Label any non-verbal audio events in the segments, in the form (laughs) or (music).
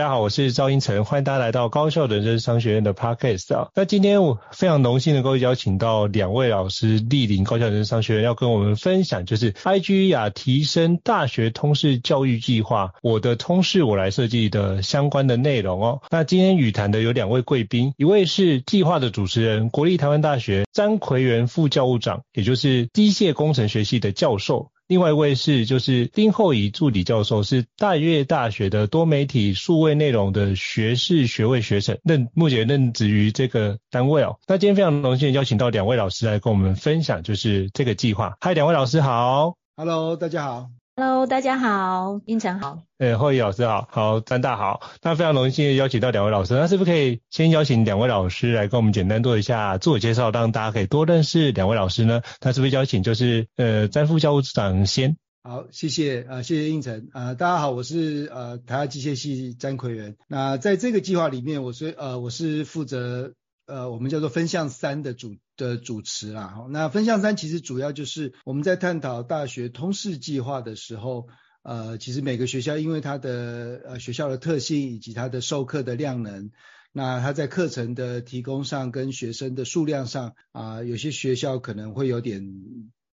大家好，我是赵英成，欢迎大家来到高校人生商学院的 Podcast 啊。那今天我非常荣幸能够邀请到两位老师莅临高校人生商学院，要跟我们分享就是 IGEA 提升大学通识教育计划，我的通识我来设计的相关的内容哦。那今天与谈的有两位贵宾，一位是计划的主持人，国立台湾大学詹奎元副教务长，也就是机械工程学系的教授。另外一位是就是丁厚仪助理教授，是大越大学的多媒体数位内容的学士学位学程，任目前任职于这个单位哦。那今天非常荣幸邀请到两位老师来跟我们分享，就是这个计划。嗨，两位老师好。Hello，大家好。Hello，大家好，应成好。诶，厚仪老师好，好，詹大好。那非常荣幸邀请到两位老师，那是不是可以先邀请两位老师来跟我们简单做一下自我介绍，让大家可以多认识两位老师呢？那是不是邀请就是呃詹副教务长先？好，谢谢啊、呃，谢谢应成啊，大家好，我是呃台大机械系詹奎元。那在这个计划里面，我是呃我是负责。呃，我们叫做分项三的主的主持啦。那分项三其实主要就是我们在探讨大学通识计划的时候，呃，其实每个学校因为它的呃学校的特性以及它的授课的量能，那它在课程的提供上跟学生的数量上啊，有些学校可能会有点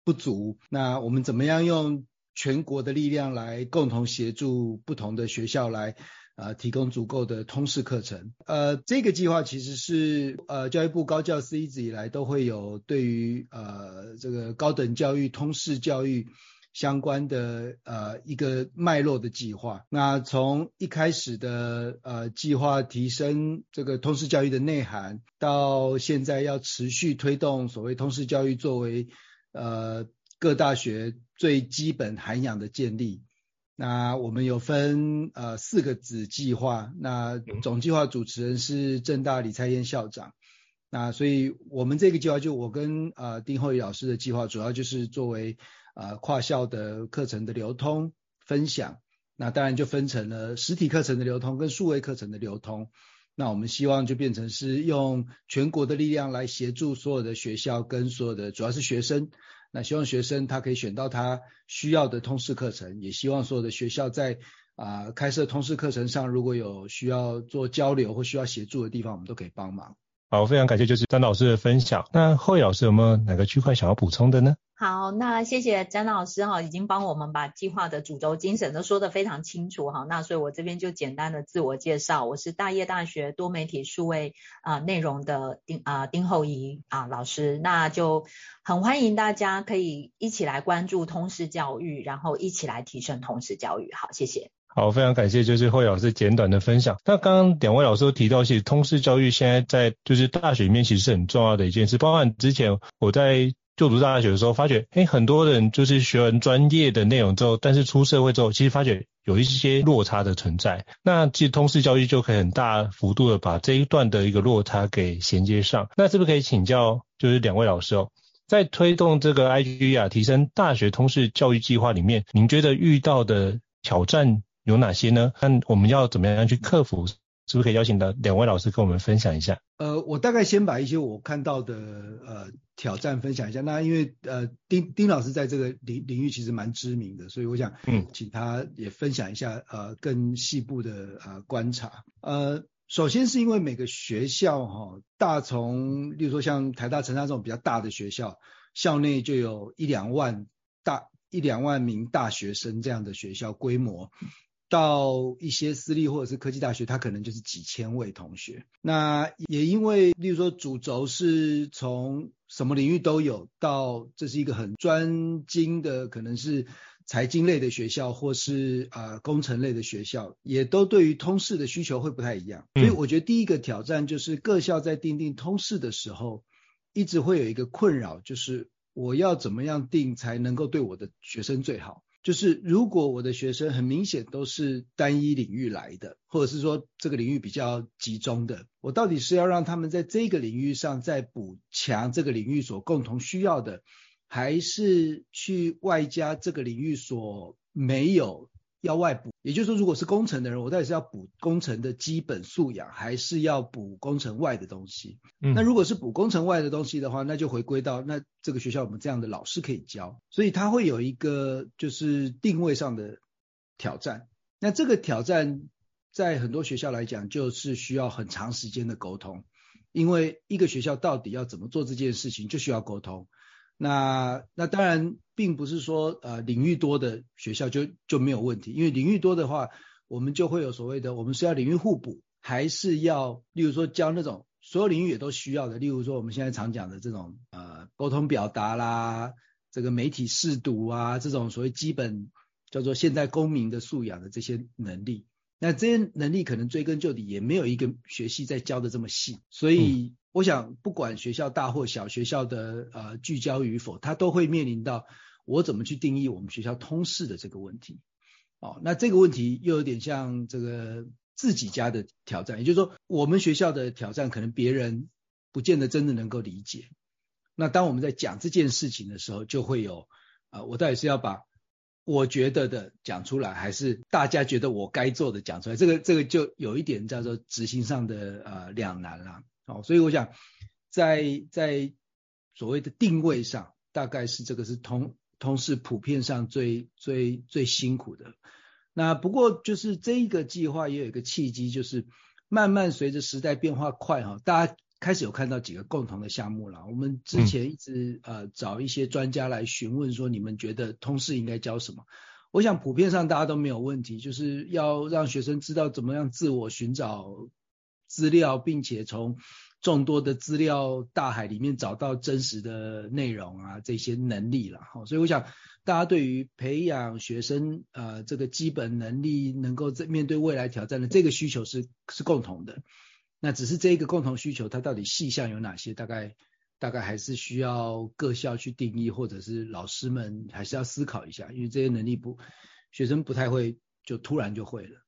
不足。那我们怎么样用全国的力量来共同协助不同的学校来？呃，提供足够的通识课程。呃，这个计划其实是呃教育部高教司一直以来都会有对于呃这个高等教育通识教育相关的呃一个脉络的计划。那从一开始的呃计划提升这个通识教育的内涵，到现在要持续推动所谓通识教育作为呃各大学最基本涵养的建立。那我们有分呃四个子计划，那总计划主持人是正大李蔡燕校长，那所以我们这个计划就我跟呃丁厚宇老师的计划，主要就是作为呃跨校的课程的流通分享，那当然就分成了实体课程的流通跟数位课程的流通，那我们希望就变成是用全国的力量来协助所有的学校跟所有的主要是学生。那希望学生他可以选到他需要的通识课程，也希望所有的学校在啊、开设通识课程上，如果有需要做交流或需要协助的地方，我们都可以帮忙。好，非常感谢就是詹老师的分享。那厚仪老师有没有哪个区块想要补充的呢？好，那谢谢詹老师哈，已经帮我们把计划的主轴精神都说得非常清楚哈。那所以我这边就简单的自我介绍，我是大叶大学多媒体数位啊、内容的丁啊、丁厚仪啊老师，那就很欢迎大家可以一起来关注通识教育，然后一起来提升通识教育。好，谢谢。好，非常感谢就是惠老师简短的分享。那刚刚两位老师都提到，其实通识教育现在在就是大学里面其实是很重要的一件事。包含之前我在就读大学的时候，发觉，哎，很多人就是学完专业的内容之后，但是出社会之后，其实发觉有一些落差的存在。那其实通识教育就可以很大幅度的把这一段的一个落差给衔接上。那是不是可以请教，就是两位老师哦，在推动这个 IGE 啊提升大学通识教育计划里面，您觉得遇到的挑战有哪些呢？那我们要怎么样去克服？是不是可以邀请到两位老师跟我们分享一下？呃，我大概先把一些我看到的呃挑战分享一下。那因为呃丁丁老师在这个领领域其实蛮知名的，所以我想嗯请他也分享一下呃更细部的呃观察。呃，首先是因为每个学校哈、哦，大从例如说像台大、成大这种比较大的学校，校内就有一两万大一两万名大学生这样的学校规模。到一些私立或者是科技大学，它可能就是几千位同学。那也因为，例如说主轴是从什么领域都有，到这是一个很专精的，可能是财经类的学校，或是啊、呃、工程类的学校，也都对于通识的需求会不太一样。所以我觉得第一个挑战就是各校在定定通识的时候，一直会有一个困扰，就是我要怎么样定才能够对我的学生最好。就是如果我的学生很明显都是单一领域来的，或者是说这个领域比较集中的，我到底是要让他们在这个领域上再补强这个领域所共同需要的，还是去外加这个领域所没有？要外补，也就是说，如果是工程的人，我到底是要补工程的基本素养，还是要补工程外的东西？嗯，那如果是补工程外的东西的话，那就回归到那这个学校我们这样的老师可以教，所以他会有一个就是定位上的挑战。那这个挑战在很多学校来讲，就是需要很长时间的沟通，因为一个学校到底要怎么做这件事情，就需要沟通。那那当然并不是说呃领域多的学校就就没有问题，因为领域多的话，我们就会有所谓的，我们是要领域互补，还是要例如说教那种所有领域也都需要的，例如说我们现在常讲的这种呃沟通表达啦，这个媒体试读啊，这种所谓基本叫做现代公民的素养的这些能力，那这些能力可能追根究底也没有一个学系在教的这么细，所以。我想，不管学校大或小，学校的呃聚焦与否，它都会面临到我怎么去定义我们学校通识的这个问题。哦，那这个问题又有点像这个自己家的挑战，也就是说，我们学校的挑战可能别人不见得真的能够理解。那当我们在讲这件事情的时候，就会有啊、我到底是要把我觉得的讲出来，还是大家觉得我该做的讲出来？这个这个就有一点叫做执行上的呃两难了。好，所以我想在在所谓的定位上，大概是这个是通通识普遍上最最最辛苦的。那不过就是这一个计划也有一个契机，就是慢慢随着时代变化快哈，大家开始有看到几个共同的项目了。我们之前一直呃找一些专家来询问说，你们觉得通识应该教什么？我想普遍上大家都没有问题，就是要让学生知道怎么样自我寻找。资料，并且从众多的资料大海里面找到真实的内容啊，这些能力了哈。所以我想，大家对于培养学生呃这个基本能力，能够在面对未来挑战的这个需求是是共同的。那只是这一个共同需求，它到底细项有哪些？大概大概还是需要各校去定义，或者是老师们还是要思考一下，因为这些能力不学生不太会就突然就会了。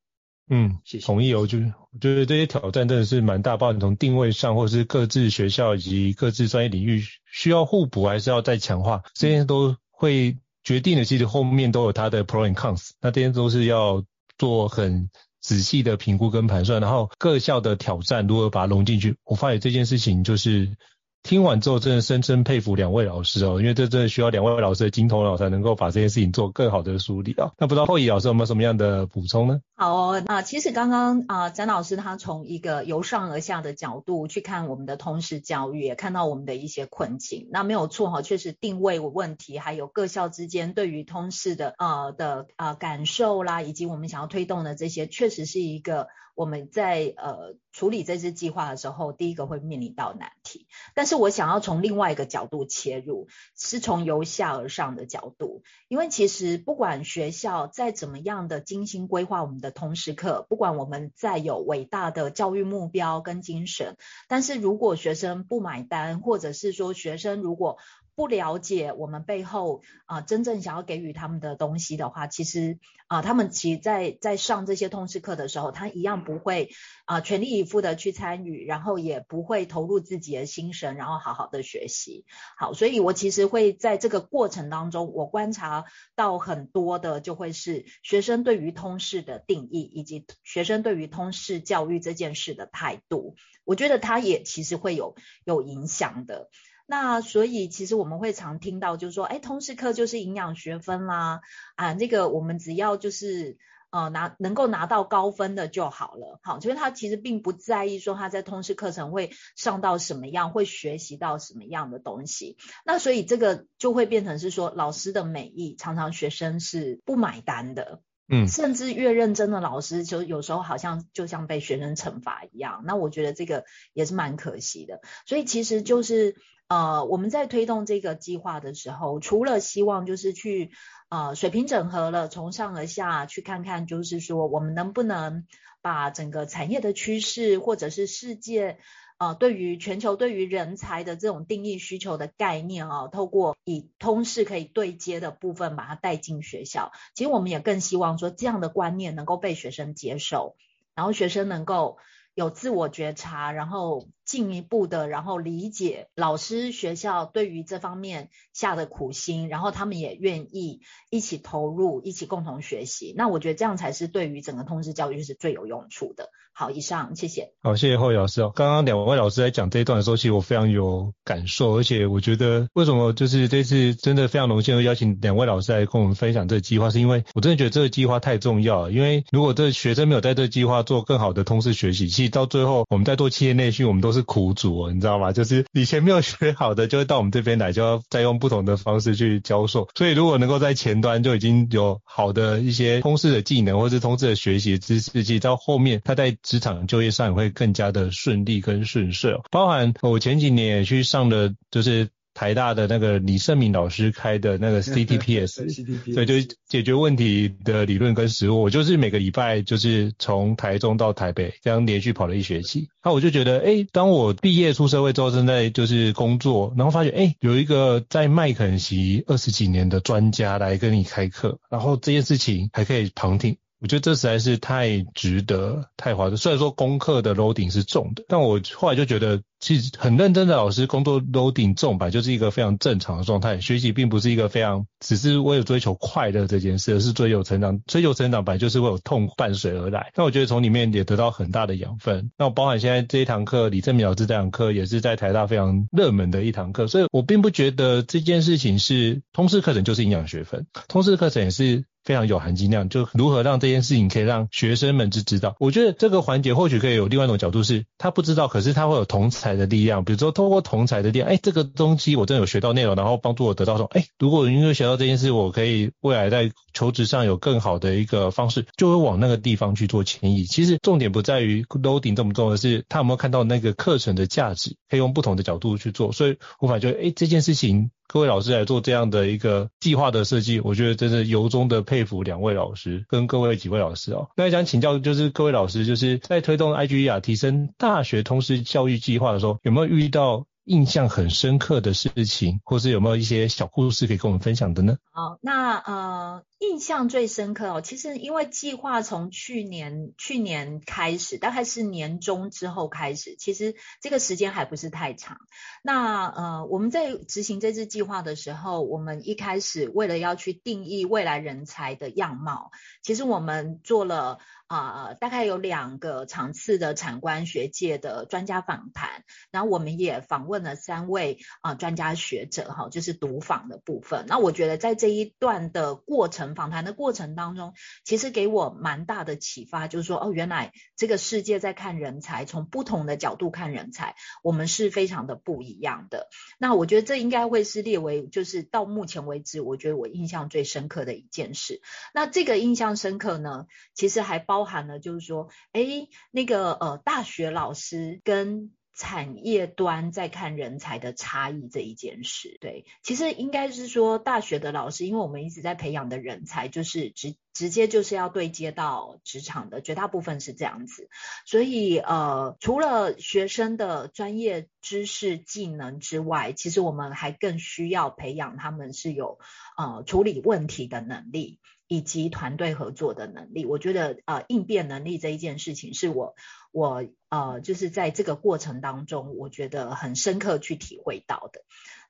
嗯，谢谢。同意哦，就是我觉得这些挑战真的是蛮大，包括从定位上，或者是各自学校以及各自专业领域需要互补，还是要再强化，这些都会决定的。其实后面都有它的 pro and cons，那这些都是要做很仔细的评估跟盘算，然后各校的挑战如何把它融进去。我发现这件事情就是。听完之后，真的深深佩服两位老师哦，因为这真的需要两位老师的金头脑才能够把这件事情做更好的梳理啊。那不知道后仪老师有没有什么样的补充呢？好哦，那其实刚刚啊，詹老师他从一个由上而下的角度去看我们的通识教育，也看到我们的一些困境。那没有错哈，确实定位问题，还有各校之间对于通识的呃的呃感受啦，以及我们想要推动的这些，确实是一个。我们在呃处理这支计划的时候，第一个会面临到难题。但是我想要从另外一个角度切入，是从由下而上的角度。因为其实不管学校再怎么样的精心规划我们的通识课，不管我们再有伟大的教育目标跟精神，但是如果学生不买单，或者是说学生如果不了解我们背后啊、真正想要给予他们的东西的话，其实啊、他们其实在在上这些通识课的时候，他一样不会啊、全力以赴的去参与，然后也不会投入自己的心神，然后好好的学习。好，所以我其实会在这个过程当中，我观察到很多的就会是学生对于通识的定义，以及学生对于通识教育这件事的态度，我觉得他也其实会有有影响的。那所以其实我们会常听到，就是说，哎，通识课就是营养学分啦，啊，那个我们只要就是呃拿能够拿到高分的就好了，好，所以他其实并不在意说他在通识课程会上到什么样，会学习到什么样的东西。那所以这个就会变成是说，老师的美意常常学生是不买单的。嗯，甚至越认真的老师，就有时候好像就像被学生惩罚一样。那我觉得这个也是蛮可惜的。所以其实就是呃，我们在推动这个计划的时候，除了希望就是去呃水平整合了，从上而下去看看，就是说我们能不能把整个产业的趋势或者是世界。呃，对于全球对于人才的这种定义需求的概念啊，透过以通识可以对接的部分把它带进学校，其实我们也更希望说这样的观念能够被学生接受，然后学生能够有自我觉察，然后进一步的，然后理解老师学校对于这方面下的苦心，然后他们也愿意一起投入，一起共同学习。那我觉得这样才是对于整个通识教育是最有用处的。好，以上谢谢。好，谢谢厚仪老师哦。刚刚两位老师在讲这一段的时候，其实我非常有感受，而且我觉得为什么就是这次真的非常荣幸邀请两位老师来跟我们分享这个计划，是因为我真的觉得这个计划太重要了。因为如果这学生没有在这个计划做更好的通识学习，其实到最后我们在做企业内训，我们都是苦主哦，你知道吗？就是以前没有学好的，就会到我们这边来，就要再用不同的方式去教授。所以如果能够在前端就已经有好的一些通识的技能，或是通识的学习知识，其实到后面他在职场就业上也会更加的顺利跟顺遂，包含我前几年也去上的，就是台大的那个李胜敏老师开的那个 (laughs) CTPS，对，就是解决问题的理论跟实务。我就是每个礼拜就是从台中到台北这样连续跑了一学期，那我就觉得，哎，当我毕业出社会之后，正在就是工作，然后发现，哎，有一个在麦肯锡二十几年的专家来跟你开课，然后这件事情还可以旁听。我觉得这实在是太值得、太划算。虽然说功课的 loading 是重的，但我后来就觉得，其实很认真的老师工作 loading 重吧，就是一个非常正常的状态。学习并不是一个非常只是为了追求快乐这件事，而是追求成长。追求成长本来就是会有痛伴随而来。那我觉得从里面也得到很大的养分。那我包含现在这一堂课，李正铭老师这堂课也是在台大非常热门的一堂课，所以我并不觉得这件事情是通识课程就是营养学分，通识课程也是。非常有含金量，就如何让这件事情可以让学生们去知道。我觉得这个环节或许可以有另外一种角度，是他不知道，可是他会有同才的力量。比如说通过同才的力量，哎，这个东西我真的有学到内容，然后帮助我得到说，哎，如果因为学到这件事，我可以未来在求职上有更好的一个方式，就会往那个地方去做迁移。其实重点不在于 loading 这么重的是，他有没有看到那个课程的价值，可以用不同的角度去做。所以无法觉得，哎，这件事情。各位老师来做这样的一个计划的设计，我觉得真是由衷的佩服两位老师跟各位几位老师哦。那想请教就是各位老师，就是在推动 IGER 提升大学通识教育计划的时候，有没有遇到印象很深刻的事情，或是有没有一些小故事可以跟我们分享的呢？好，那呃，印象最深刻哦，其实因为计划从去年去年开始，大概是年中之后开始，其实这个时间还不是太长。那呃，我们在执行这次计划的时候，我们一开始为了要去定义未来人才的样貌，其实我们做了。啊、呃，大概有两个场次的产官学界的专家访谈，然后我们也访问了三位啊、专家学者哈，就是读访的部分。那我觉得在这一段的过程访谈的过程当中，其实给我蛮大的启发，就是说哦，原来这个世界在看人才，从不同的角度看人才，我们是非常的不一样的。那我觉得这应该会是列为就是到目前为止，我觉得我印象最深刻的一件事。那这个印象深刻呢，其实还包。包含了就是说，哎，那个呃，大学老师跟产业端在看人才的差异这一件事。对，其实应该是说，大学的老师，因为我们一直在培养的人才就是直直接就是要对接到职场的，绝大部分是这样子。所以呃，除了学生的专业知识技能之外，其实我们还更需要培养他们是有呃处理问题的能力。以及团队合作的能力，我觉得呃应变能力这一件事情是我我呃就是在这个过程当中，我觉得很深刻去体会到的。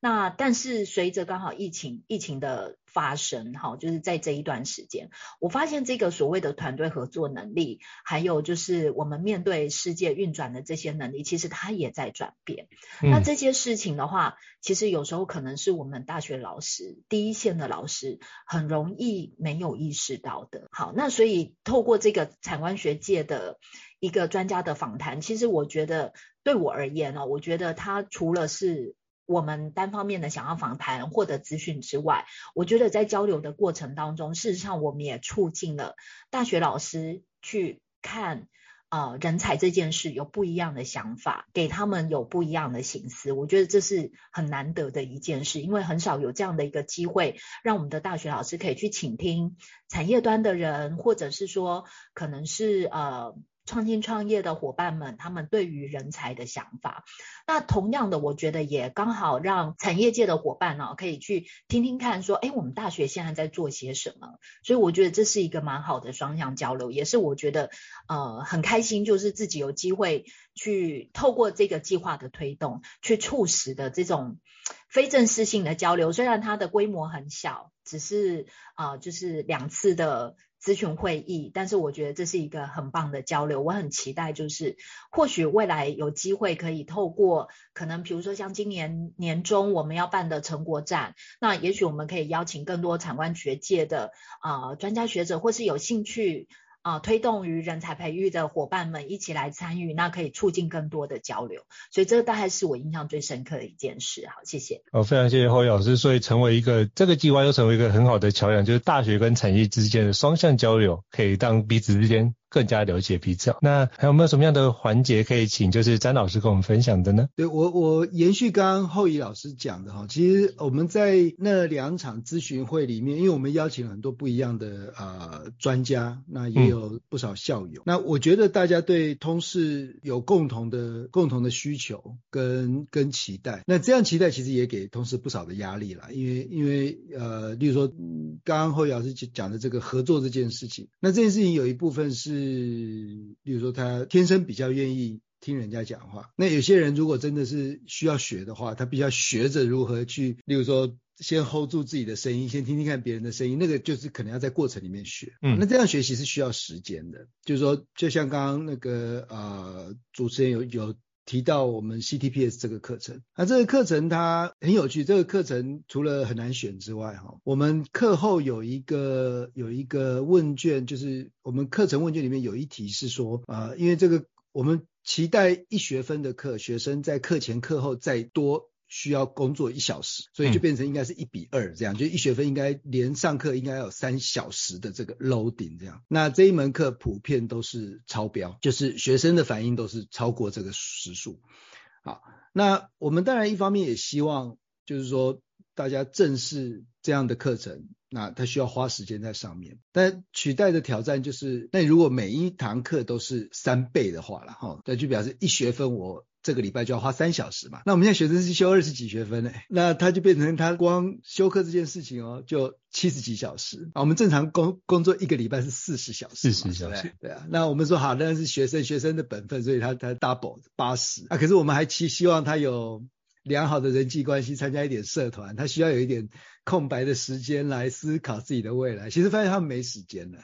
那但是随着刚好疫情疫情的发生，哈，就是在这一段时间，我发现这个所谓的团队合作能力，还有就是我们面对世界运转的这些能力，其实它也在转变。嗯。那这些事情的话，其实有时候可能是我们大学老师第一线的老师很容易没有意识到的。好，那所以透过这个产官学界的一个专家的访谈，其实我觉得对我而言呢，我觉得他除了是我们单方面的想要访谈获得资讯之外，我觉得在交流的过程当中，事实上我们也促进了大学老师去看呃人才这件事有不一样的想法，给他们有不一样的心思。我觉得这是很难得的一件事，因为很少有这样的一个机会，让我们的大学老师可以去倾听产业端的人，或者是说可能是呃。创新创业的伙伴们，他们对于人才的想法，那同样的，我觉得也刚好让产业界的伙伴呢、可以去听听看，说，哎，我们大学现在在做些什么？所以我觉得这是一个蛮好的双向交流，也是我觉得呃很开心，就是自己有机会去透过这个计划的推动，去促使的这种非正式性的交流，虽然它的规模很小，只是啊、就是两次的。咨询会议，但是我觉得这是一个很棒的交流，我很期待，就是或许未来有机会可以透过，可能比如说像今年年中我们要办的成果展，那也许我们可以邀请更多产官学界的啊、专家学者，或是有兴趣。啊，推动于人才培育的伙伴们一起来参与，那可以促进更多的交流，所以这个大概是我印象最深刻的一件事。好，谢谢。哦，非常谢谢侯老师，所以成为一个这个计划又成为一个很好的桥梁，就是大学跟产业之间的双向交流，可以让彼此之间。更加了解彼此。那还有没有什么样的环节可以请就是詹老师跟我们分享的呢？对，我我延续刚刚后羿老师讲的哈，其实我们在那两场咨询会里面，因为我们邀请了很多不一样的呃专家，那也有不少校友。嗯、那我觉得大家对通识有共同的共同的需求跟跟期待。那这样期待其实也给通识不少的压力啦，因为因为呃，例如说刚刚后羿老师讲的这个合作这件事情，那这件事情有一部分是。是，比如说他天生比较愿意听人家讲话。那有些人如果真的是需要学的话，他必须要学着如何去，例如说先 hold 住自己的声音，先听听看别人的声音，那个就是可能要在过程里面学。嗯，那这样学习是需要时间的。就是说，就像刚刚那个呃主持人有有。提到我们 CTPS 这个课程，那这个课程它很有趣。这个课程除了很难选之外，哈，我们课后有一个有一个问卷，就是我们课程问卷里面有一题是说，啊、因为这个我们期待一学分的课，学生在课前课后再多。需要工作一小时，所以就变成应该是一比二这样，嗯、就一学分应该连上课应该要有三小时的这个 loading 这样。那这一门课普遍都是超标，就是学生的反应都是超过这个时数。好，那我们当然一方面也希望就是说大家正视这样的课程，那他需要花时间在上面，但取代的挑战就是，那如果每一堂课都是三倍的话了哈，那就表示一学分我。这个礼拜就要花三小时嘛，那我们现在学生是修二十几学分呢，那他就变成他光修课这件事情哦，就七十几小时啊。我们正常工工作一个礼拜是四十小时，四十小时，对，对啊。那我们说好，那是学生学生的本分，所以他他 double 八十啊。可是我们还期希望他有良好的人际关系，参加一点社团，他需要有一点空白的时间来思考自己的未来。其实发现他们没时间了，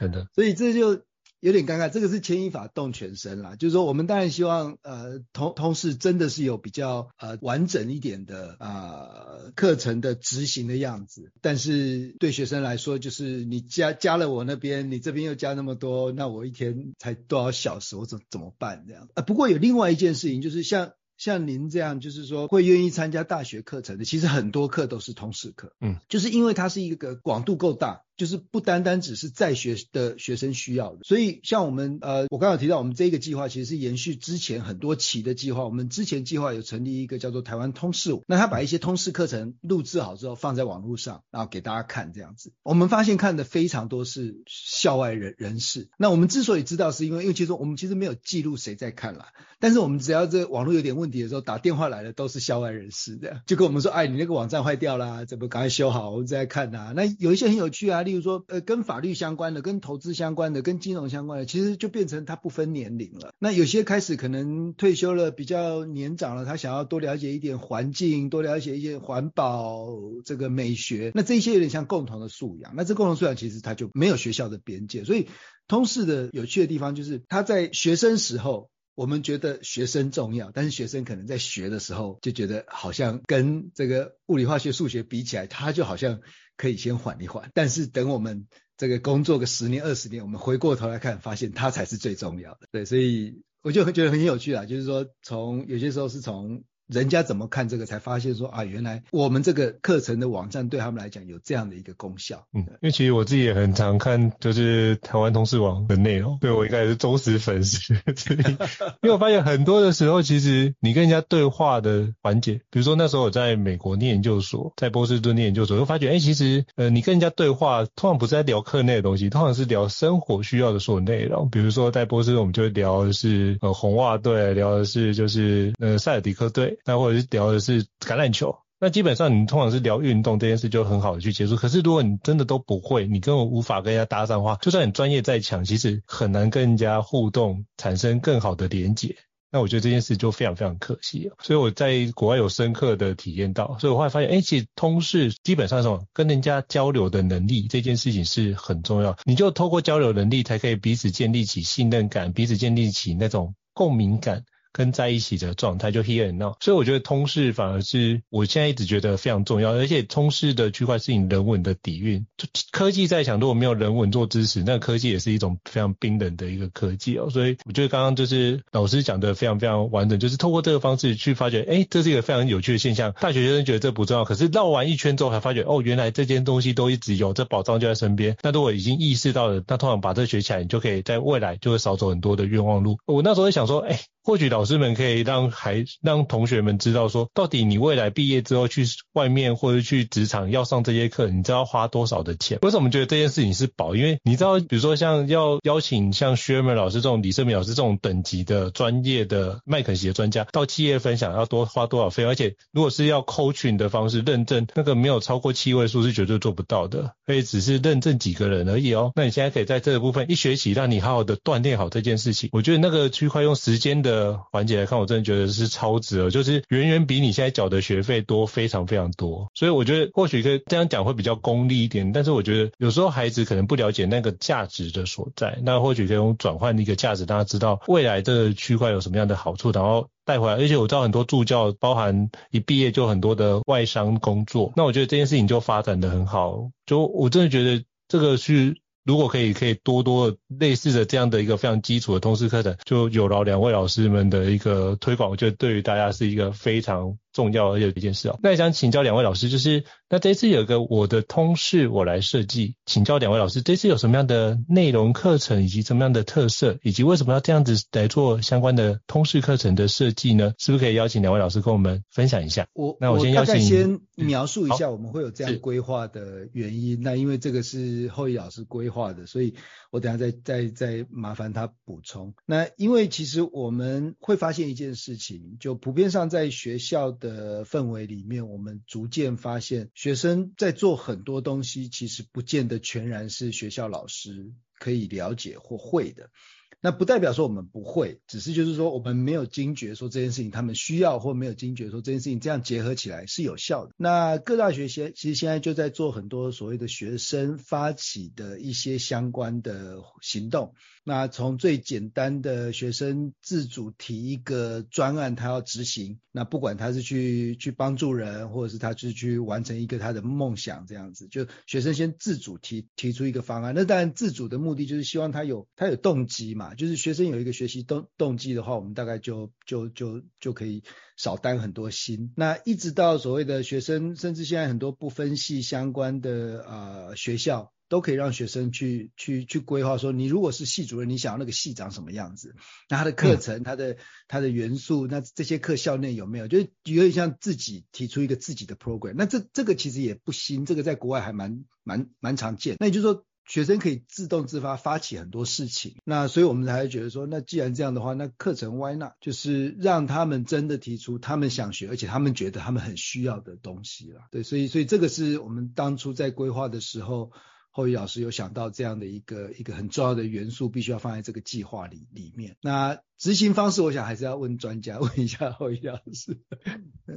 真的。所以这就。有点尴尬，这个是牵一发动全身啦。就是说，我们当然希望，呃，同同事真的是有比较呃完整一点的呃课程的执行的样子。但是对学生来说，就是你加加了我那边，你这边又加那么多，那我一天才多少小时，我怎怎么办这样？啊，不过有另外一件事情，就是像像您这样，就是说会愿意参加大学课程的，其实很多课都是通识课，嗯，就是因为它是一个广度够大。就是不单单只是在学的学生需要的，所以像我们呃，我刚刚提到我们这个计划其实是延续之前很多期的计划。我们之前计划有成立一个叫做台湾通识，那他把一些通识课程录制好之后放在网络上，然后给大家看这样子。我们发现看的非常多是校外人人士。那我们之所以知道，是因为因为其实我们其实没有记录谁在看啦，但是我们只要这网络有点问题的时候，打电话来的都是校外人士的，就跟我们说，哎，你那个网站坏掉啦，怎么赶快修好，我们再看呐。那有一些很有趣啊。例如说，呃，跟法律相关的、跟投资相关的、跟金融相关的，其实就变成他不分年龄了。那有些开始可能退休了，比较年长了，他想要多了解一点环境，多了解一些环保这个美学。那这些有点像共同的素养。那这共同素养其实它就没有学校的边界。所以通识的有趣的地方就是，他在学生时候，我们觉得学生重要，但是学生可能在学的时候就觉得好像跟这个物理、化学、数学比起来，他就好像。可以先缓一缓，但是等我们这个工作个十年二十年，我们回过头来看，发现他才是最重要的。对，所以我就觉得很有趣啊，就是说从有些时候是从。人家怎么看这个，才发现说啊，原来我们这个课程的网站对他们来讲有这样的一个功效。嗯，因为其实我自己也很常看，就是台湾通识网的内容，(laughs) 对我应该也是忠实粉丝。因为我发现很多的时候，其实你跟人家对话的环节，比如说那时候我在美国念研究所，在波士顿念研究所，就发觉，哎，其实呃，你跟人家对话，通常不是在聊课内的东西，通常是聊生活需要的所有内容。比如说在波士顿，我们就会聊的是呃红袜队，聊的是就是呃塞尔迪克队。那或者是聊的是橄榄球，那基本上你通常是聊运动这件事就很好的去结束。可是如果你真的都不会，你根本无法跟人家搭上话，就算你专业再强，其实很难跟人家互动，产生更好的连结。那我觉得这件事就非常非常可惜。所以我在国外有深刻的体验到，所以我后来发现，哎，其实通识基本上是什么，跟人家交流的能力这件事情是很重要。你就透过交流能力，才可以彼此建立起信任感，彼此建立起那种共鸣感。跟在一起的状态就 here and now，所以我觉得通识反而是我现在一直觉得非常重要，而且通识的区块是你人文的底蕴。科技再强，如果没有人文做支持，那科技也是一种非常冰冷的一个科技哦。所以我觉得刚刚就是老师讲的非常非常完整，就是透过这个方式去发觉，哎，这是一个非常有趣的现象。大学学生觉得这不重要，可是绕完一圈之后才发觉，哦，原来这件东西都一直有，这宝藏就在身边。那如果已经意识到了，那通常把这学起来，你就可以在未来就会少走很多的冤枉路。我那时候在想说，哎。或许老师们可以让孩让同学们知道说，到底你未来毕业之后去外面或者去职场要上这些课，你知道花多少的钱？为什么觉得这件事情是宝？因为你知道，比如说像要邀请像薛蛮老师这种、李胜敏老师这种等级的专业的麦肯锡的专家到企业分享，要多花多少费？而且如果是要 coaching 的方式认证，那个没有超过七位数是绝对做不到的，所以只是认证几个人而已哦。那你现在可以在这个部分一学期让你好好的锻炼好这件事情，我觉得那个区块用时间的。的环节来看，我真的觉得是超值了，就是远远比你现在缴的学费多非常非常多。所以我觉得或许可以这样讲会比较功利一点，但是我觉得有时候孩子可能不了解那个价值的所在，那或许可以用转换一个价值，让他知道未来这个区块有什么样的好处，然后带回来。而且我知道很多助教，包含一毕业就很多的外商工作，那我觉得这件事情就发展的很好。就我真的觉得这个是。如果可以，可以多多类似的这样的一个非常基础的通识课程，就有劳两位老师们的一个推广，我觉得对于大家是一个非常重要而且一件事哦。那也想请教两位老师，就是那这次有一个我的通识我来设计，请教两位老师，这次有什么样的内容课程以及什么样的特色，以及为什么要这样子来做相关的通识课程的设计呢？是不是可以邀请两位老师跟我们分享一下？我那我先邀请，先描述一下我们会有这样规划的原因。那因为这个是后裔老师规划的，所以我等下再再再麻烦他补充。那因为其实我们会发现一件事情，就普遍上在学校的氛围里面，我们逐渐发现学生在做很多东西，其实不见得全然是学校老师可以了解或会的。那不代表说我们不会，只是就是说我们没有惊觉说这件事情他们需要，或没有惊觉说这件事情这样结合起来是有效的。那各大学现其实现在就在做很多所谓的学生发起的一些相关的行动。那从最简单的学生自主提一个专案，他要执行，那不管他是去去帮助人，或者是他是去完成一个他的梦想这样子，就学生先自主提提出一个方案。那当然自主的目的就是希望他有他有动机嘛。就是学生有一个学习动动机的话，我们大概就就就就可以少担很多心。那一直到所谓的学生，甚至现在很多不分系相关的呃学校。都可以让学生去去去规划，说你如果是系主任，你想要那个系长什么样子？那他的课程、他的他的元素，那这些课校内有没有？就是有点像自己提出一个自己的 program。那这这个其实也不新，这个在国外还蛮蛮蛮常见。那也就是说，学生可以自动自发发起很多事情。那所以我们才会觉得说，那既然这样的话，那课程 why not？就是让他们真的提出他们想学，而且他们觉得他们很需要的东西了。对，所以所以这个是我们当初在规划的时候。厚仪老师有想到这样的一个一个很重要的元素，必须要放在这个计划里里面。那执行方式，我想还是要问专家，(laughs) 问一下后羿老师。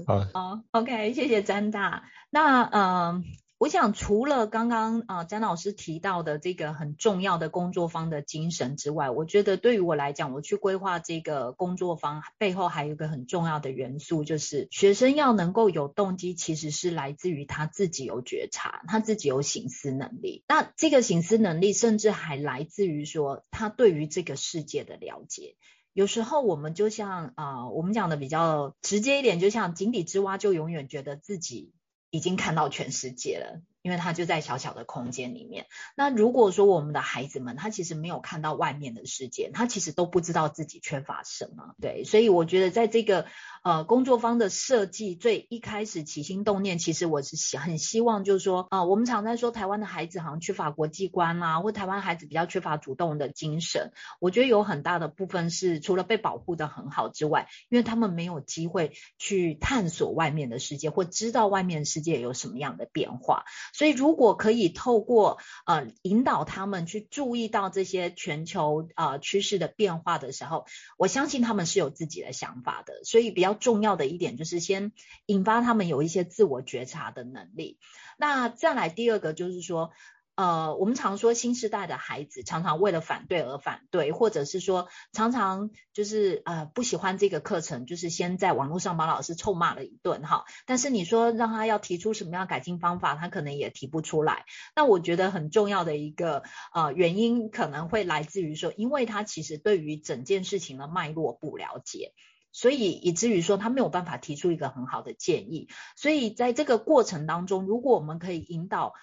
好，好，OK，谢谢詹大。那嗯。呃我想，除了刚刚啊詹老师提到的这个很重要的工作坊的精神之外，我觉得对于我来讲，我去规划这个工作坊背后还有一个很重要的元素，就是学生要能够有动机，其实是来自于他自己有觉察，他自己有省思能力。那这个省思能力，甚至还来自于说他对于这个世界的了解。有时候我们就像啊、我们讲的比较直接一点，就像井底之蛙，就永远觉得自己。已经看到全世界了，因为他就在小小的空间里面。那如果说我们的孩子们，他其实没有看到外面的世界，他其实都不知道自己缺乏什么。对，所以我觉得在这个。呃，工作方的设计最一开始起心动念，其实我是希很希望，就是说，啊、我们常在说台湾的孩子好像缺乏国际观啊，或台湾孩子比较缺乏主动的精神。我觉得有很大的部分是除了被保护得很好之外，因为他们没有机会去探索外面的世界，或知道外面的世界有什么样的变化。所以，如果可以透过呃引导他们去注意到这些全球呃趋势的变化的时候，我相信他们是有自己的想法的。所以比较。重要的一点就是先引发他们有一些自我觉察的能力。那再来第二个就是说。呃，我们常说新时代的孩子常常为了反对而反对，或者是说常常就是呃不喜欢这个课程，就是先在网络上把老师臭骂了一顿哈。但是你说让他要提出什么样改进方法，他可能也提不出来。那我觉得很重要的一个呃原因可能会来自于说，因为他其实对于整件事情的脉络不了解。所以以至于说他没有办法提出一个很好的建议，所以在这个过程当中，如果我们可以引导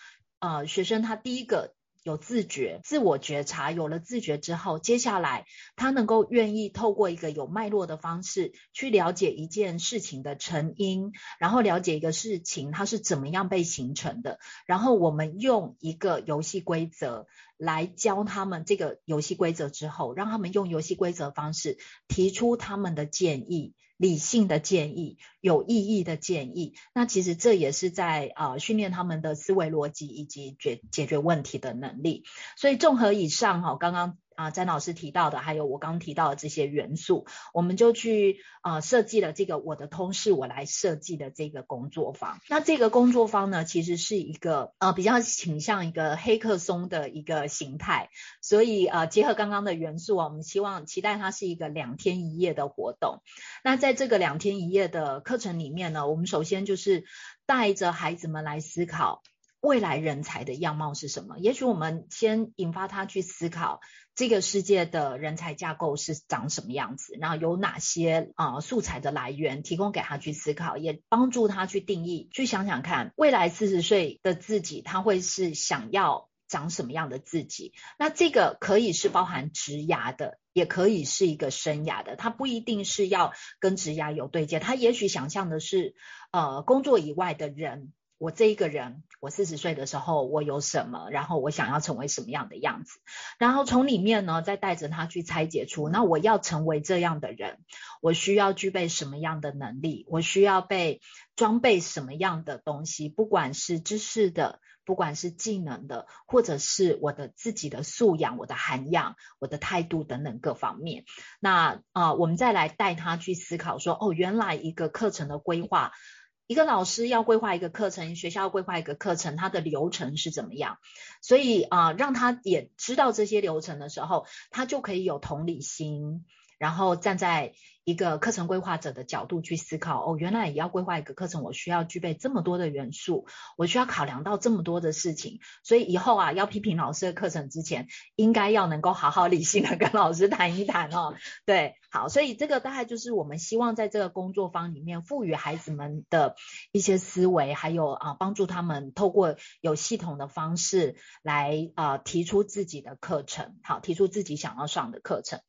呃学生他第一个有自觉、自我觉察，有了自觉之后，接下来他能够愿意透过一个有脉络的方式去了解一件事情的成因，然后了解一个事情它是怎么样被形成的，然后我们用一个游戏规则。来教他们这个游戏规则之后，让他们用游戏规则方式提出他们的建议，理性的建议，有意义的建议。那其实这也是在啊训练他们的思维逻辑以及解解决问题的能力。所以综合以上哈，刚刚。啊，詹老师提到的，还有我刚刚提到的这些元素，我们就去啊、呃、设计了这个我的通识我来设计的这个工作坊。那这个工作坊呢，其实是一个呃比较倾向一个黑客松的一个形态，所以呃结合刚刚的元素啊，我们希望期待它是一个两天一夜的活动。那在这个两天一夜的课程里面呢，我们首先就是带着孩子们来思考。未来人才的样貌是什么？也许我们先引发他去思考这个世界的人才架构是长什么样子，然后有哪些啊、素材的来源，提供给他去思考，也帮助他去定义，去想想看未来四十岁的自己他会是想要长什么样的自己。那这个可以是包含职涯的，也可以是一个生涯的，他不一定是要跟职涯有对接，他也许想象的是呃工作以外的人。我这一个人，我四十岁的时候，我有什么？然后我想要成为什么样的样子？然后从里面呢，再带着他去拆解出，那我要成为这样的人，我需要具备什么样的能力？我需要被装备什么样的东西？不管是知识的，不管是技能的，或者是我的自己的素养、我的涵养、我的态度等等各方面。那啊、我们再来带他去思考说，哦，原来一个课程的规划。一个老师要规划一个课程，学校要规划一个课程，它的流程是怎么样？所以啊、让他也知道这些流程的时候，他就可以有同理心，然后站在一个课程规划者的角度去思考，哦，原来也要规划一个课程，我需要具备这么多的元素，我需要考量到这么多的事情，所以以后啊，要批评老师的课程之前，应该要能够好好理性的跟老师谈一谈哦。(laughs) 对，好，所以这个大概就是我们希望在这个工作坊里面赋予孩子们的一些思维，还有啊，帮助他们透过有系统的方式来啊提出自己的课程，好，提出自己想要上的课程。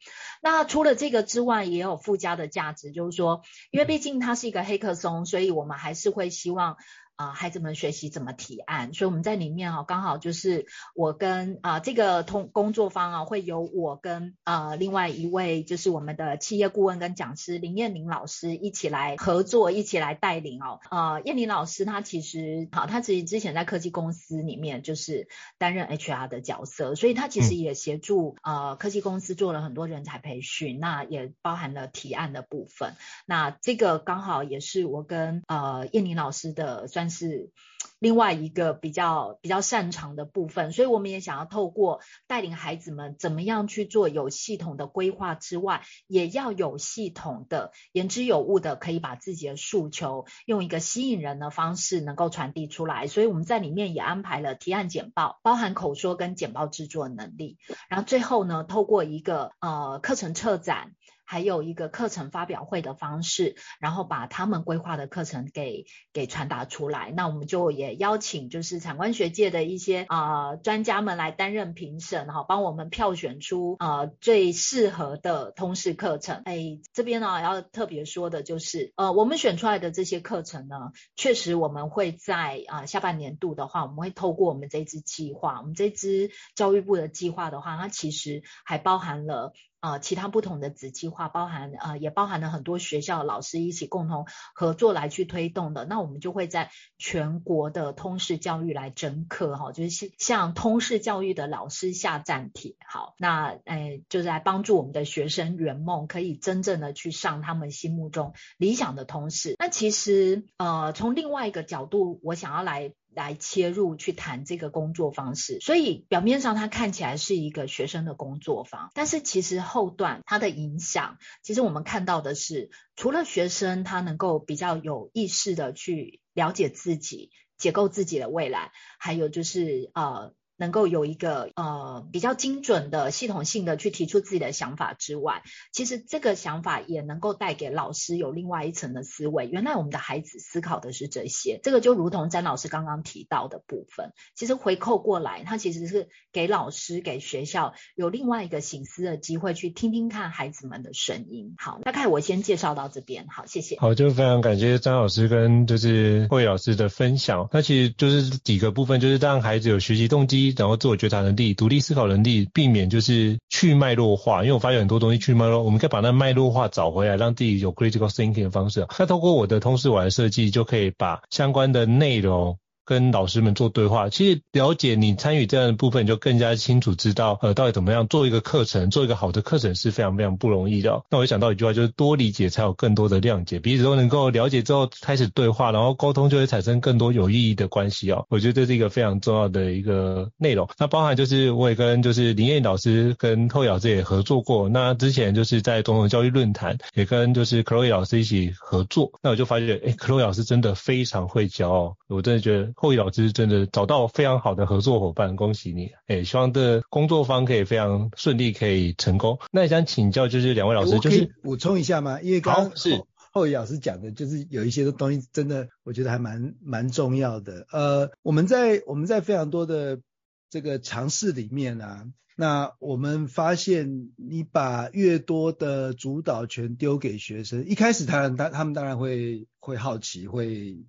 那除了这个之外，也有附加。家的价值就是说，因为毕竟它是一个黑客松，所以我们还是会希望。啊、呃，孩子们学习怎么提案，所以我们在里面啊，刚好就是我跟啊、呃、这个通工作方啊，会有我跟啊、呃、另外一位就是我们的企业顾问跟讲师林燕玲老师一起来合作，一起来带领哦。呃，燕玲老师她其实好，她其实之前在科技公司里面就是担任 HR 的角色，所以她其实也协助、嗯、呃科技公司做了很多人才培训，那也包含了提案的部分。那这个刚好也是我跟呃燕玲老师的专。是另外一个比较比较擅长的部分，所以我们也想要透过带领孩子们怎么样去做有系统的规划之外，也要有系统的言之有物的，可以把自己的诉求用一个吸引人的方式能够传递出来。所以我们在里面也安排了提案简报，包含口说跟简报制作能力。然后最后呢，透过一个呃课程策展。还有一个课程发表会的方式，然后把他们规划的课程给给传达出来。那我们就也邀请就是产官学界的一些啊、专家们来担任评审哈，帮我们票选出啊、最适合的通识课程。哎，这边呢要特别说的就是，呃，我们选出来的这些课程呢，确实我们会在啊、下半年度的话，我们会透过我们这支计划，我们这支教育部的计划的话，它其实还包含了。呃，其他不同的子计划，包含呃，也包含了很多学校老师一起共同合作来去推动的。那我们就会在全国的通识教育来征课哈，就是向通识教育的老师下战帖。好，那呃，就是来帮助我们的学生圆梦，可以真正的去上他们心目中理想的通识。那其实呃，从另外一个角度，我想要来。来切入去谈这个工作方式，所以表面上它看起来是一个学生的工作坊，但是其实后段它的影响，其实我们看到的是，除了学生他能够比较有意识的去了解自己，解构自己的未来，还有就是呃。能够有一个呃比较精准的系统性的去提出自己的想法之外，其实这个想法也能够带给老师有另外一层的思维。原来我们的孩子思考的是这些，这个就如同詹老师刚刚提到的部分，其实回扣过来，他其实是给老师给学校有另外一个醒思的机会，去听听看孩子们的声音。好，大概我先介绍到这边，好，谢谢。好，就非常感谢詹老师跟就是慧老师的分享。那其实就是几个部分，就是让孩子有学习动机。然后自我觉察能力、独立思考能力，避免就是去脉络化，因为我发现很多东西去脉络，我们可以把那脉络化找回来，让自己有 critical thinking 的方式。那透过我的通识馆设计，就可以把相关的内容。跟老师们做对话，其实了解你参与这样的部分，就更加清楚知道，呃，到底怎么样做一个课程，做一个好的课程是非常非常不容易的。那我想到一句话，就是多理解才有更多的谅解，彼此都能够了解之后开始对话，然后沟通就会产生更多有意义的关系哦。我觉得这是一个非常重要的一个内容。那包含就是我也跟就是林燕老师跟透老师也合作过，那之前就是在总统教育论坛也跟就是 Chloe 老师一起合作，那我就发现，哎，Chloe 老师真的非常会教哦，我真的觉得。后羿老师真的找到非常好的合作伙伴，恭喜你！哎，希望的工作方可以非常顺利，可以成功。那也想请教，就是两位老师，就是补充一下吗？因为刚刚是后羿老师讲的，就是有一些东西真的，我觉得还蛮蛮重要的。呃，我们在我们在非常多的这个尝试里面啊，那我们发现，你把越多的主导权丢给学生，一开始当然他他们当然会会好奇，会。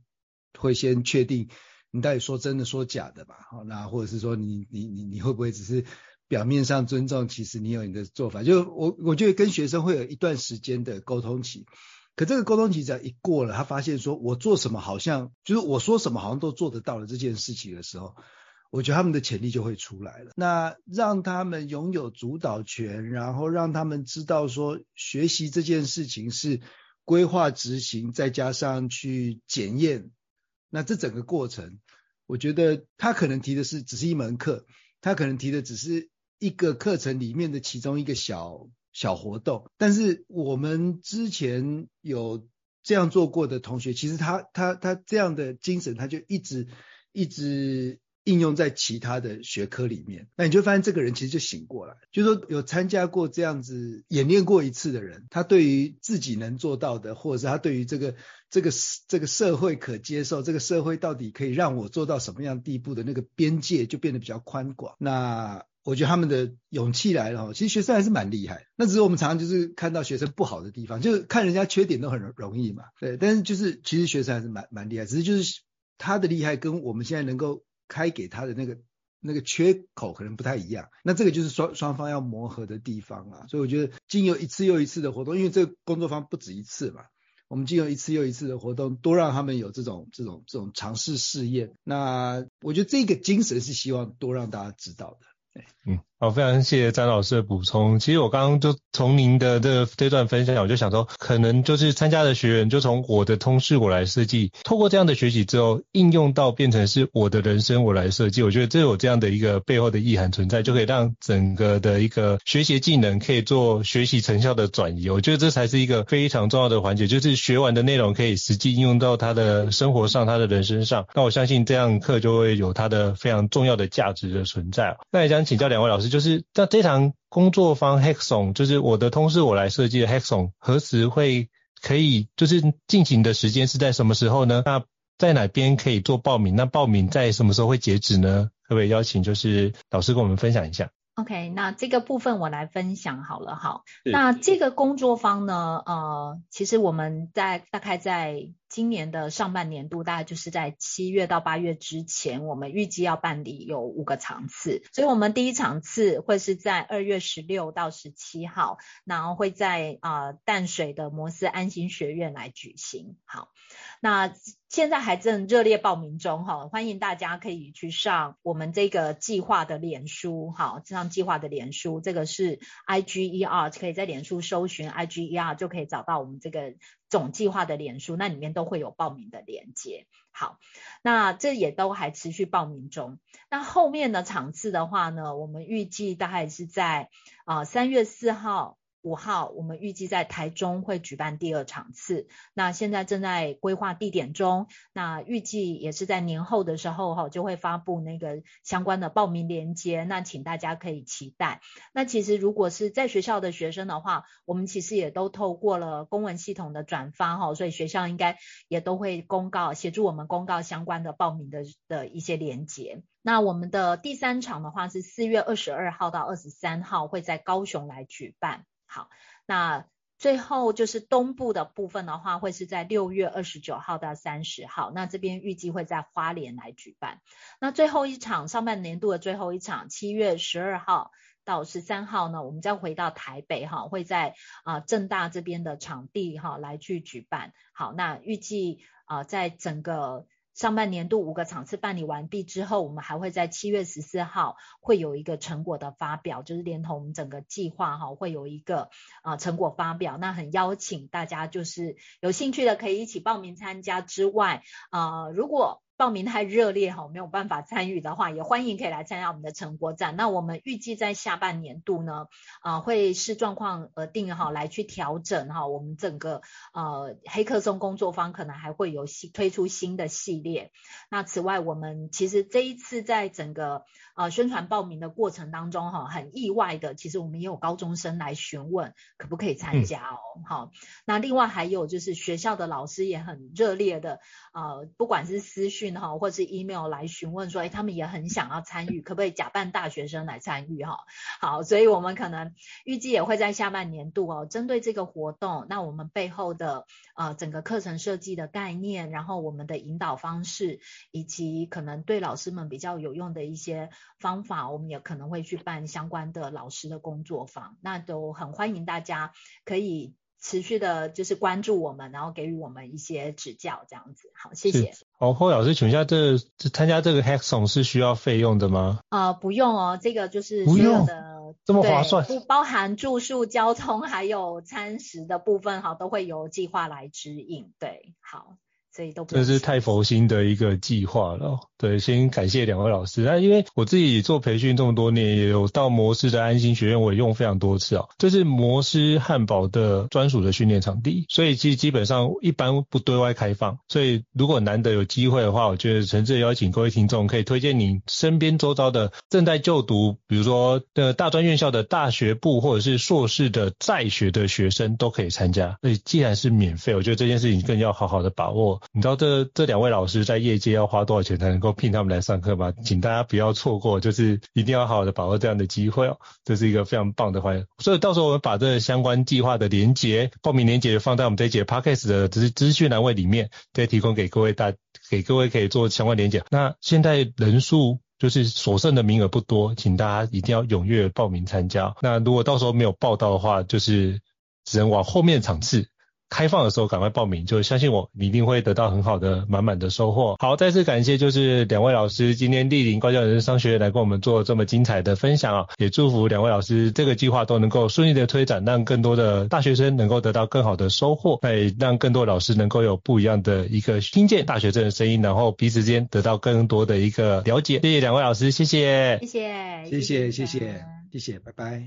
会先确定你到底说真的说假的吧，好，那或者是说你你你你会不会只是表面上尊重，其实你有你的做法？就我我觉得跟学生会有一段时间的沟通期，可这个沟通期只要一过了，他发现说我做什么好像就是我说什么好像都做得到了这件事情的时候，我觉得他们的潜力就会出来了。那让他们拥有主导权，然后让他们知道说学习这件事情是规划执行，再加上去检验。那这整个过程，我觉得他可能提的是只是一门课，他可能提的只是一个课程里面的其中一个小小活动。但是我们之前有这样做过的同学，其实他他他这样的精神，他就一直一直。应用在其他的学科里面，那你就发现这个人其实就醒过来，就是说有参加过这样子演练过一次的人，他对于自己能做到的，或者是他对于这个这个这个社会可接受，这个社会到底可以让我做到什么样地步的那个边界就变得比较宽广。那我觉得他们的勇气来了，哈其实学生还是蛮厉害。那只是我们常常就是看到学生不好的地方，就是看人家缺点都很容易嘛，对。但是就是其实学生还是蛮蛮厉害，只是就是他的厉害跟我们现在能够。开给他的那个那个缺口可能不太一样，那这个就是双双方要磨合的地方啊。所以我觉得经由一次又一次的活动，因为这个工作方不止一次嘛，我们经由一次又一次的活动，多让他们有这种这种这种尝试试验。那我觉得这个精神是希望多让大家知道的。嗯。好，非常谢谢詹老师的补充。其实我刚刚就从您的这这段分享，我就想说，可能就是参加的学员就从我的通识我来设计，透过这样的学习之后，应用到变成是我的人生我来设计。我觉得这有这样的一个背后的意涵存在，就可以让整个的一个学习技能可以做学习成效的转移。我觉得这才是一个非常重要的环节，就是学完的内容可以实际应用到他的生活上，他的人生上。那我相信这样课就会有它的非常重要的价值的存在。那也想请教两位老师。就是那这场工作坊 Hackathon，就是我的通事我来设计的 Hackathon，何时会可以就是进行的时间是在什么时候呢？那在哪边可以做报名？那报名在什么时候会截止呢？可不可以邀请就是老师跟我们分享一下？OK，那这个部分我来分享好了哈。那这个工作坊呢，呃，其实我们在大概在今年的上半年度，大概就是在七月到八月之前，我们预计要办理有五个场次。所以，我们第一场次会是在二月十六到十七号，然后会在啊、呃、淡水的摩斯安心学院来举行。好，那。现在还正热烈报名中哈，欢迎大家可以去上我们这个计划的脸书哈，上计划的脸书，这个是 IGER，可以在脸书搜寻 IGER 就可以找到我们这个总计划的脸书，那里面都会有报名的链接。好，那这也都还持续报名中。那后面的场次的话呢，我们预计大概是在啊三月四号。五号，我们预计在台中会举办第二场次，那现在正在规划地点中，那预计也是在年后的时候哈，就会发布那个相关的报名链接，那请大家可以期待。那其实如果是在学校的学生的话，我们其实也都透过了公文系统的转发哈，所以学校应该也都会公告，协助我们公告相关的报名的的一些链接。那我们的第三场的话是四月二十二号到二十三号会在高雄来举办。好，那最后就是东部的部分的话，会是在六月二十九号到三十号。那这边预计会在花莲来举办。那最后一场上半年度的最后一场，七月十二号到十三号呢，我们再回到台北哈，会在啊正大这边的场地哈来去举办。好，那预计啊在整个。上半年度五个场次办理完毕之后，我们还会在七月十四号会有一个成果的发表，就是连同我们整个计划哈，会有一个啊成果发表。那很邀请大家，就是有兴趣的可以一起报名参加之外，啊如果。报名太热烈哈，没有办法参与的话，也欢迎可以来参加我们的成果展。那我们预计在下半年度呢，啊会视状况而定哈，来去调整哈，我们整个呃黑客松工作坊可能还会有新推出新的系列。那此外，我们其实这一次在整个呃宣传报名的过程当中哈，很意外的，其实我们也有高中生来询问可不可以参加哦。好，那另外还有就是学校的老师也很热烈的，呃不管是私讯。哈，或是 email 来询问说，哎，他们也很想要参与，可不可以假扮大学生来参与哈？好，所以我们可能预计也会在下半年度哦，针对这个活动，那我们背后的呃整个课程设计的概念，然后我们的引导方式，以及可能对老师们比较有用的一些方法，我们也可能会去办相关的老师的工作坊，那都很欢迎大家可以。持续的就是关注我们，然后给予我们一些指教，这样子。好，谢谢。好，霍老师，请问一下，这这参加这个 Hackathon 是需要费用的吗？啊、呃，不用哦，这个就是不用的这么划算，不包含住宿、交通还有餐食的部分，哈，都会由计划来指引。对，好。这是太佛心的一个计划了。对，先感谢两位老师。那因为我自己做培训这么多年，也有到摩斯的安心学院，我也用非常多次啊。这是摩斯汉堡的专属的训练场地，所以其实基本上一般不对外开放。所以如果难得有机会的话，我觉得诚挚邀请各位听众，可以推荐你身边周遭的正在就读，比如说呃大专院校的大学部或者是硕士的在学的学生都可以参加。所以既然是免费，我觉得这件事情更要好好的把握。你知道这这两位老师在业界要花多少钱才能够聘他们来上课吗？请大家不要错过，就是一定要好好的把握这样的机会哦。这是一个非常棒的环节。所以到时候我们把这相关计划的连接、报名连接放在我们这一节 Podcast 的资资讯栏位里面，再提供给各位大给各位可以做相关连结。那现在人数就是所剩的名额不多，请大家一定要踊跃报名参加。那如果到时候没有报到的话，就是只能往后面场次。开放的时候赶快报名，就相信我，你一定会得到很好的满满的收获。好，再次感谢就是两位老师今天莅临高教人生商学院来跟我们做这么精彩的分享啊，也祝福两位老师这个计划都能够顺利的推展，让更多的大学生能够得到更好的收获，也让更多老师能够有不一样的一个听见大学生的声音，然后彼此之间得到更多的一个了解。谢谢两位老师，谢谢，谢谢，谢谢，谢谢，谢谢，拜拜。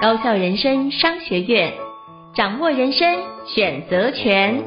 高校人生商学院。掌握人生选择权。